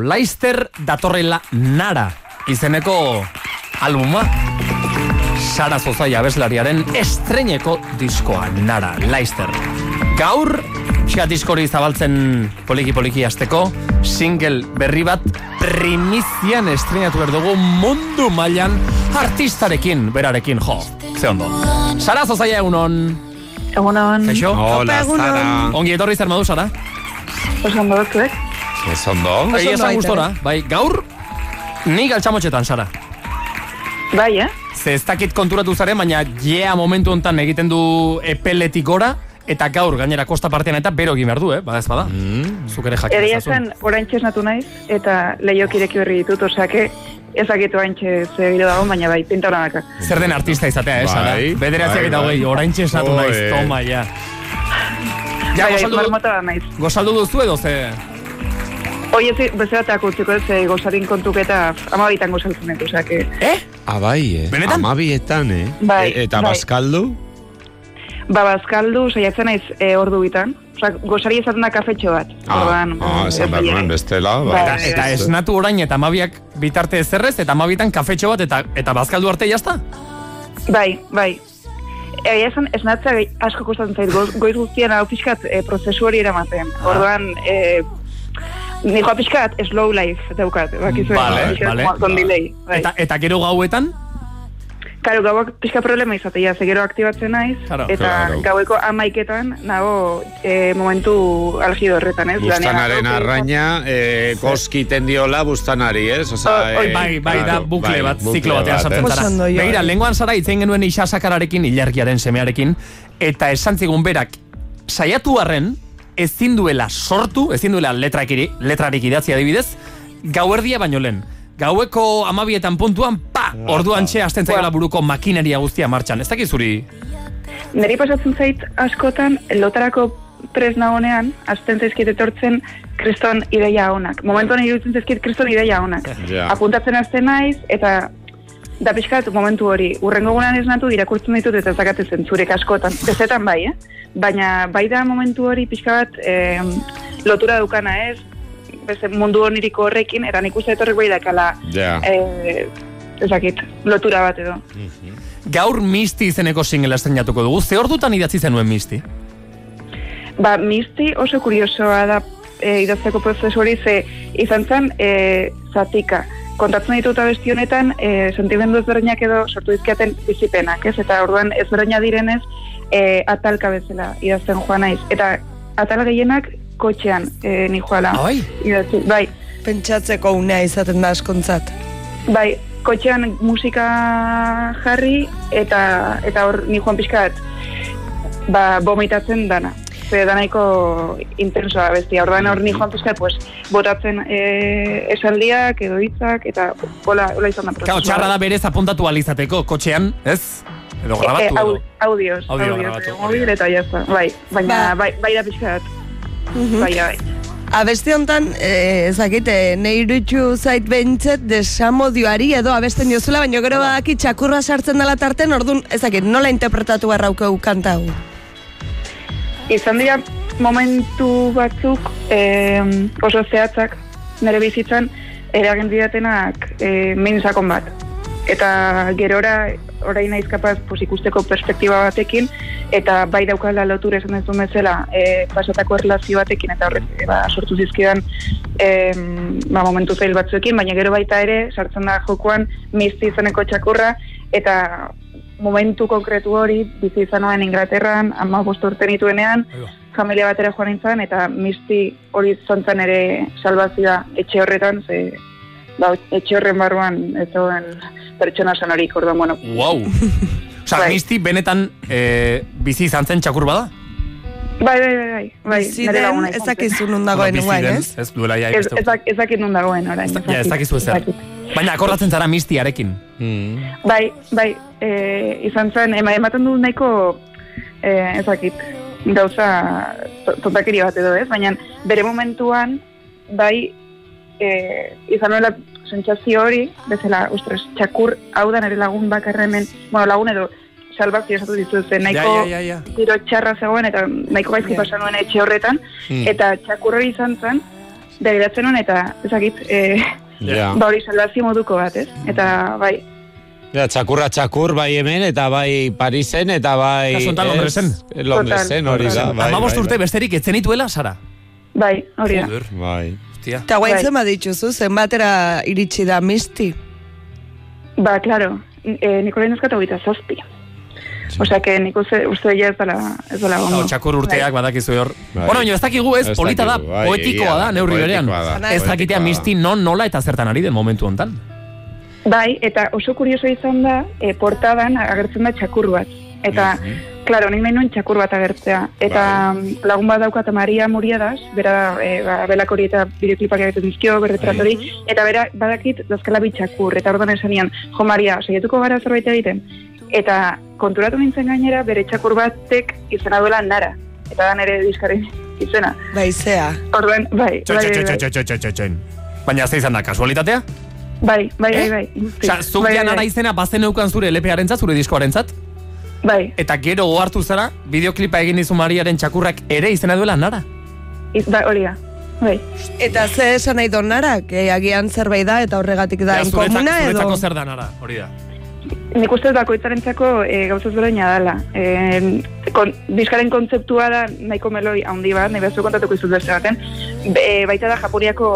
Laister datorrela nara izeneko albuma. Sara Zozaia abeslariaren estreineko diskoa nara, Laister. Gaur, txia diskori zabaltzen poliki-poliki azteko, single berri bat primizian estreinatu berdugu mundu mailan artistarekin, berarekin, jo, ze ondo. Sara Zozaia egunon. Egunon. Kaixo? Hola, Sara. Ongi etorri zer modu, Sara? Oso ondo batzuek. Ez ondo. Bai, esan gustora, bai, gaur, ni galtxamotxetan, Sara. Bai, eh? Ze ez dakit konturatu zaren, baina jea momentu hontan egiten du epeletik gora, eta gaur gainera kosta partean eta bero egin behar du, eh? Bada ez bada. Mm. Zuk ere jakin Eria ezazun. zen, orain txesnatu naiz, eta lehiok ireki berri ditut, osake, ezakitu hain ze giro dago, baina bai, pinta hona daka. Zer den artista izatea, eh, Sara? Bai, Bederatziak bai, eta bai. hogei, orain txesnatu naiz, toma, ja. Ja, bai, gozaldu, marmota naiz. gozaldu duzu edo ze... Hoi ez bezalatak utziko ez, eh, gozarin kontuketa amabitan gozaltzen dut, osake. Eh? Ah, bai, eh? Benetan? Amabietan, eh? Bai, E- eta bai. bazkaldu? Ba, bazkaldu, saiatzen naiz e, ordu bitan. Osa, gozari ezaten da kafetxo bat. Ah, Orduan, ah, ez esan behar nuen bestela. Bai, Eta bai. esnatu orain eta amabiak bitarte ezerrez, eta amabietan kafetxo bat, eta eta bazkaldu arte jazta? Bai, bai. Egia esan, esnatzea asko kostatzen zait, goiz, goiz guztian hau pixkat e, prozesu hori eramaten. Ah. Orduan, e, nijoa pixkat slow life daukat, bakizu. Vale, vale. Con delay. Bai. Eta, eta gero gauetan, Karo, gauak pixka problema izatea, ze gero aktibatzen naiz, Claro. eta Claro. gaueko amaiketan nago e, momentu algido horretan, ez? Bustanaren arraina, eh, koskiten diola bustanari, ez? Osa, oi, eh, Bai, bai, da bukle bai, bat, ziklo batean bat, sartzen zara. Begira, lenguan zara hitz egin genuen isasakararekin, ilargiaren semearekin, eta esan zigun berak, saiatu arren, ezin duela sortu, ezin duela letrakiri, letrarik idatzi adibidez, gauerdia baino lehen. Gaueko amabietan puntuan, pa, orduan txe hasten zaiola buruko makineria guztia martxan. Ez dakit zuri, Neri pasatzen zait askotan, lotarako pres nagonean, azten zaizkit etortzen kriston ideia honak. Momentuan iruditzen zaizkit kriston ideia honak. Ja. Apuntatzen azten naiz, eta da pixkat momentu hori. Urrengo gunan esnatu irakurtzen ditut eta zakate zentzurek askotan. Bezetan bai, eh? Baina bai da momentu hori pixka bat eh, lotura dukana ez, beste mundu oniriko horrekin, eta nik uste etorrek bai dakala Ja. eh, ezakit, lotura bat edo. gaur misti izeneko singela estrenatuko dugu, ze ordutan idatzi zenuen misti? Ba, misti oso kuriosoa da e, idazteko prozesu hori, ze izan zen e, zatika. Kontatzen ditut abesti honetan, e, sentimendu ezberdinak edo sortu dizkiaten bizipenak, ez? Eta orduan ezberdina direnez, e, atalka bezala idazten joan naiz. Eta atal gehienak kotxean e, ni joala. Ah, bai? Idatzi, bai, Pentsatzeko unea izaten da askontzat. bai, kotxean musika jarri eta eta hor ni joan pixkat ba, bomitatzen dana. Ze danaiko intensoa bestia. Orduan hor ni joan pixkat, pues, botatzen e, esaldiak edo hitzak eta hola, hola izan da Kao, prozesua. txarra da berez apuntatu alizateko, kotxean, ez? Edo E, grabatu au, edo. audioz, Audio audioz, grabatu, e, mobil da. eta jazta. Bai, baina Ba. bai, bai da pixkat. Bai, bai. Abesti hontan, eh, ezakit, eh, nahi irutxu zait behintzet desamodioari edo abesten diozula, baina gero badaki txakurra sartzen dela tarten, orduan, ezakit, nola interpretatu barraukeu kanta hau? Izan dira momentu batzuk eh, oso zehatzak nire bizitzan eragin didatenak eh, min sakon bat. Eta gerora orain naiz kapaz pues, ikusteko perspektiba batekin eta bai daukala lotura esan dezun bezala eh, pasatako erlazio batekin eta horrek eh, ba, sortu zizkidan eh, ba, momentu zail batzuekin, baina gero baita ere sartzen da jokoan misti izaneko txakurra eta momentu konkretu hori bizi izan nuen Inglaterran, ama urte nituenean, familia batera joan nintzen, eta misti hori zontzen ere salbazioa etxe horretan, ze ba, etxe horren barruan ez pertsona sonorik, orduan, bueno, Wow. Osa, Bai. misti benetan eh, bizi izan zen txakur bada? bai, bai, bai, bai, bai, Bizi nire den, laguna izan zen. ezakizu nun dagoen den, ez? Ez duela ja Ez, ikeste ez, dak- ez dakit nun dagoen orain. Ja, ez dakit, dakizu ezer. dakit. Baina akordatzen zara mistiarekin. Mm. Bai, bai, e, izan zen, ema, ematen du nahiko, e, ezakit, gauza to- tontakeri bat edo ez, baina bere momentuan, bai, e, izan nuela sentsazio hori, bezala, ostres, txakur hau da nire lagun bakarra hemen, bueno, lagun edo, salbazio esatu dizu zen, nahiko ja, ja. tiro txarra zegoen, eta nahiko gaizki Ja. pasa nuen etxe horretan, Mm. eta txakur hori izan zen, begiratzen hon, eta ezakit, e, Ja. ba hori salvazio moduko bat, ez? Eta bai, Ja, txakurra txakur, bai hemen, eta bai Parisen, eta bai... Kasu honetan ez, Londresen. Londresen, hori da. Bai, Amabost bai, urte bai. besterik etzen ituela, Sara? bai, hori da. Joder, Bai. hostia. Eta guain Bai. zenbat dituzu, zenbatera iritsi da misti. Ba, claro, e, niko lehen eskatu gita zazpi. Osea, que nik uste, uste ez dela, ez dela. Hau, txakur urteak badakizu hor. Bai. Bueno, baina ez dakigu ez, polita da, bai, poetikoa da, neurri berean. Ez dakitea misti non, nola eta zertan ari den momentu hontan. Bai, eta oso kurioso izan da, e, portadan agertzen da txakur bat. Eta, claro, nik nahi nuen txakur bat agertzea. Eta lagun bat daukat Maria Muriadas, bera e, ba, belak hori eta bideoklipak egiten dizkio, berretrat hori, eta bera badakit dazkala bi txakur, eta orduan esanian, jo Maria, saietuko gara zerbait egiten. Eta konturatu nintzen gainera, bere txakur batek izena duela nara. Eta da nere diskaren izena. Orduan, bai, bai, txo, bai, bai. Baina izan da, kasualitatea? bai, bai, Eh? bai, bai. Zuk Bai, ja bai, nara izena bazen eukan zure LP-aren zure diskoaren zat, Bai, eta gero ohartu zara, bideoklipa egin dizu Mariaren txakurrak ere izena duela nara. iz, bai, hori da. Bai. Eta ze esan nahi donarak, e, agian zerbait da eta horregatik da inkomuna edo... Zuretzako zer da nara, hori da. Nik uste bakoitzarentzako e, gauza ezberdina dela. E, kon, diskaren kontzeptua da nahiko meloi handi bat, nahi bezu kontatuko izuz beste baten. Be, baita da Japoniako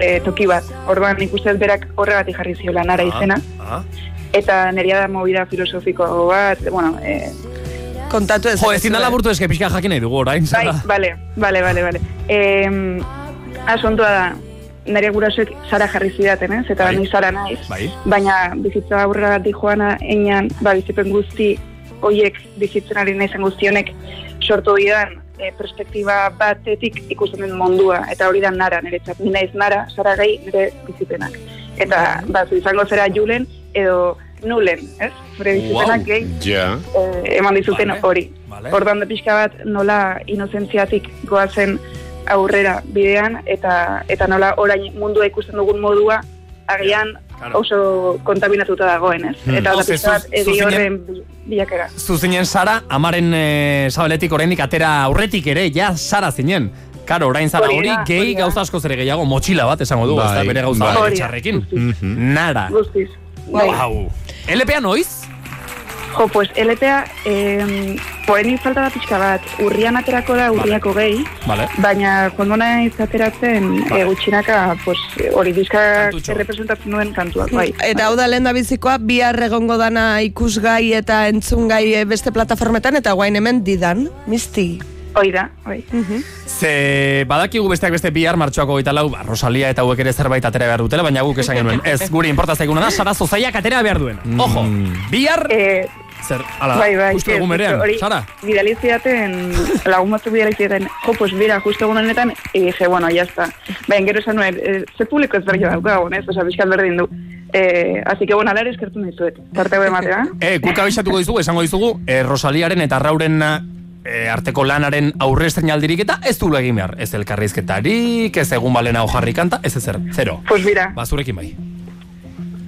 e, toki bat. Orduan nik uste berak horregatik jarri ziola nara izena. Ah, Eta neria da movida filosofiko bat, bueno, e, Kontatu ez. Jo, ezin da laburtu eske pixka jakin nahi dugu orain, bai, bale, bale, bale, bale. E, asuntua da, nire gurasoek Sara jarri zidaten, ez? Eta Bai. ni Sara naiz. Bai. baina bizitza aurrera joana einan, ba, bizipen guzti hoiek bizitzen ari naizen guztionek sortu bidan e, perspektiba batetik ikusten den mundua, eta hori da nara niretzat, ni naiz nara, sara gai nire bizipenak. Eta, ba, izango zera julen, edo nulen, ez? Zure bizipenak Wow. gehi, Ja. eh, eman dizuten hori. Vale. Ordan da pixka bat nola inozentziatik goazen aurrera bidean eta eta nola orain mundua ikusten dugun modua agian Claro. oso kontaminatuta dagoen, ez? Hmm. Eta da Ose, bat zu- edi horren bi- bilakera. Zuzinen Sara, amaren e, sabeletik oraindik atera aurretik ere, ja Sara zinen. Karo, orain zara Hori gehi gauza asko zere gehiago, motxila bat esango du, Bai, ez da bere gauza bai. Mhm. Nara. Guztiz. Bai. Wow. LPA noiz? Jo, pues LPA, eh, poenik falta da pixka bat, urrian aterako da urriako gehi, Vale. baina joango naiz ateratzen Vale. e, gutxinaka, pues, hori diskak Kantutxo. representatzen duen kantuak, bai. Eta hau da lehen da bizikoa, bihar egongo dana ikusgai eta entzungai eh, beste plataformetan, eta guain hemen didan, misti. Hoi da, bai. Ze badakigu besteak beste bihar martxoako goita lau, ba, Rosalia eta hauek ere zerbait atera behar dutela, baina guk esan genuen. Ez, guri importa zaiguna da, Sara Zozaiak atera behar duen. Ojo, bihar... Eh, Zer, ala bai, bai, justu egun berean, hori Sara. Bidali zidaten, lagun batzuk bidali zidaten, jo, pues mira, justo egun honetan, y dije, bueno, ya está. Baina gero esan nuen, eh, ze publiko ez berri daukagun, ez? Osa, bizkat berdin du. Eh, así que, bueno, alare eskertu nahi zuet. Tarte hau ematea. E, guk abisatuko dizugu, esango dizugu, e, Rosaliaren eta Rauren e, arteko lanaren aurre aldirik eta ez du egin behar. Ez elkarrizketarik, ez egun balena hojarri kanta, ez ezer, zero. Pues mira, Ba, zurekin bai.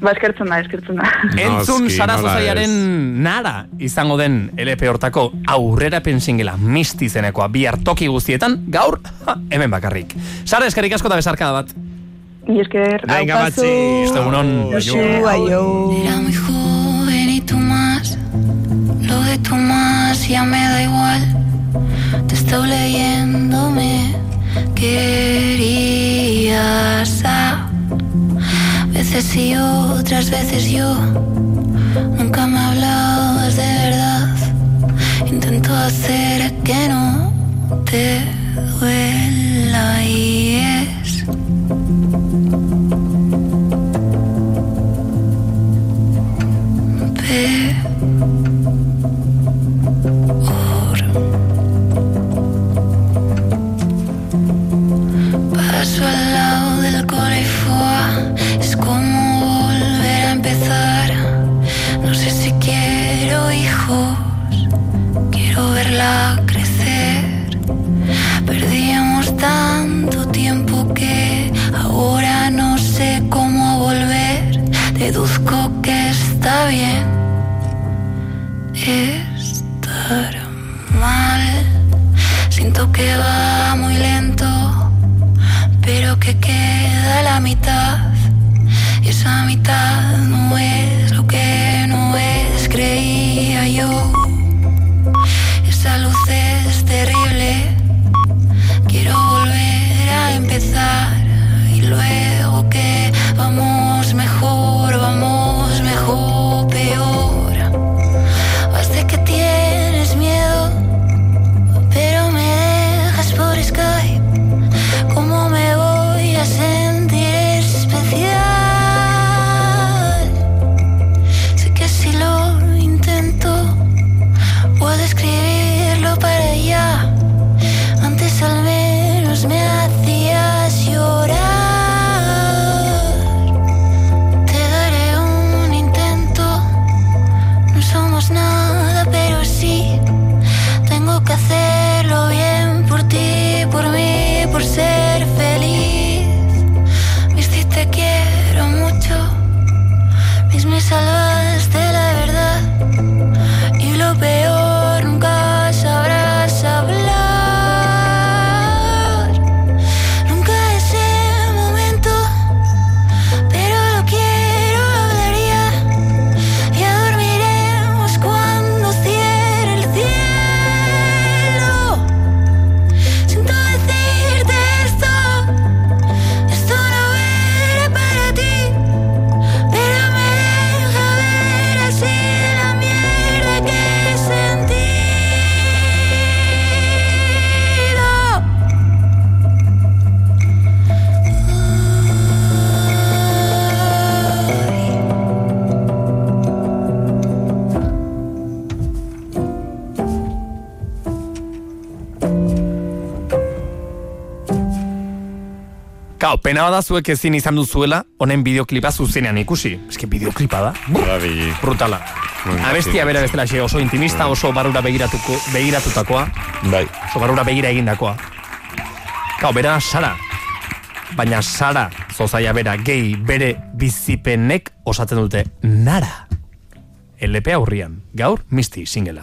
ba, eskertzen da, eskertzen da. Entzun Noski, Sara nola Zozaiaren nara izango den LP hortako aurrera pensingela misti zenekoa bihar toki guztietan, gaur, ha, hemen bakarrik. Sara eskerrik asko eta besarkada bat. Y esker, Venga, Aupazu. Matzi. Ostegunon. Josu, Aio. aio. Lo de tú más ya me da igual. Te estoy leyéndome. Querías a veces sí, otras veces yo. Nunca me hablabas de verdad. Intento hacer que no te duela y es peor. Paso nada, pero sí tengo que hacer. Hau, pena bada zuek ezin izan duzuela, honen bideoklipa zuzenean ikusi. Eske bideoklipa da. Brabili. Brutala. Abestia bera bestela xe, oso intimista, oso barura begiratuko, begiratutakoa. Bai. Oso barura begira egindakoa. Kau, bera sara. Baina sara, zozaia bera, gehi bere bizipenek osatzen dute nara. LP aurrian, gaur misti singela.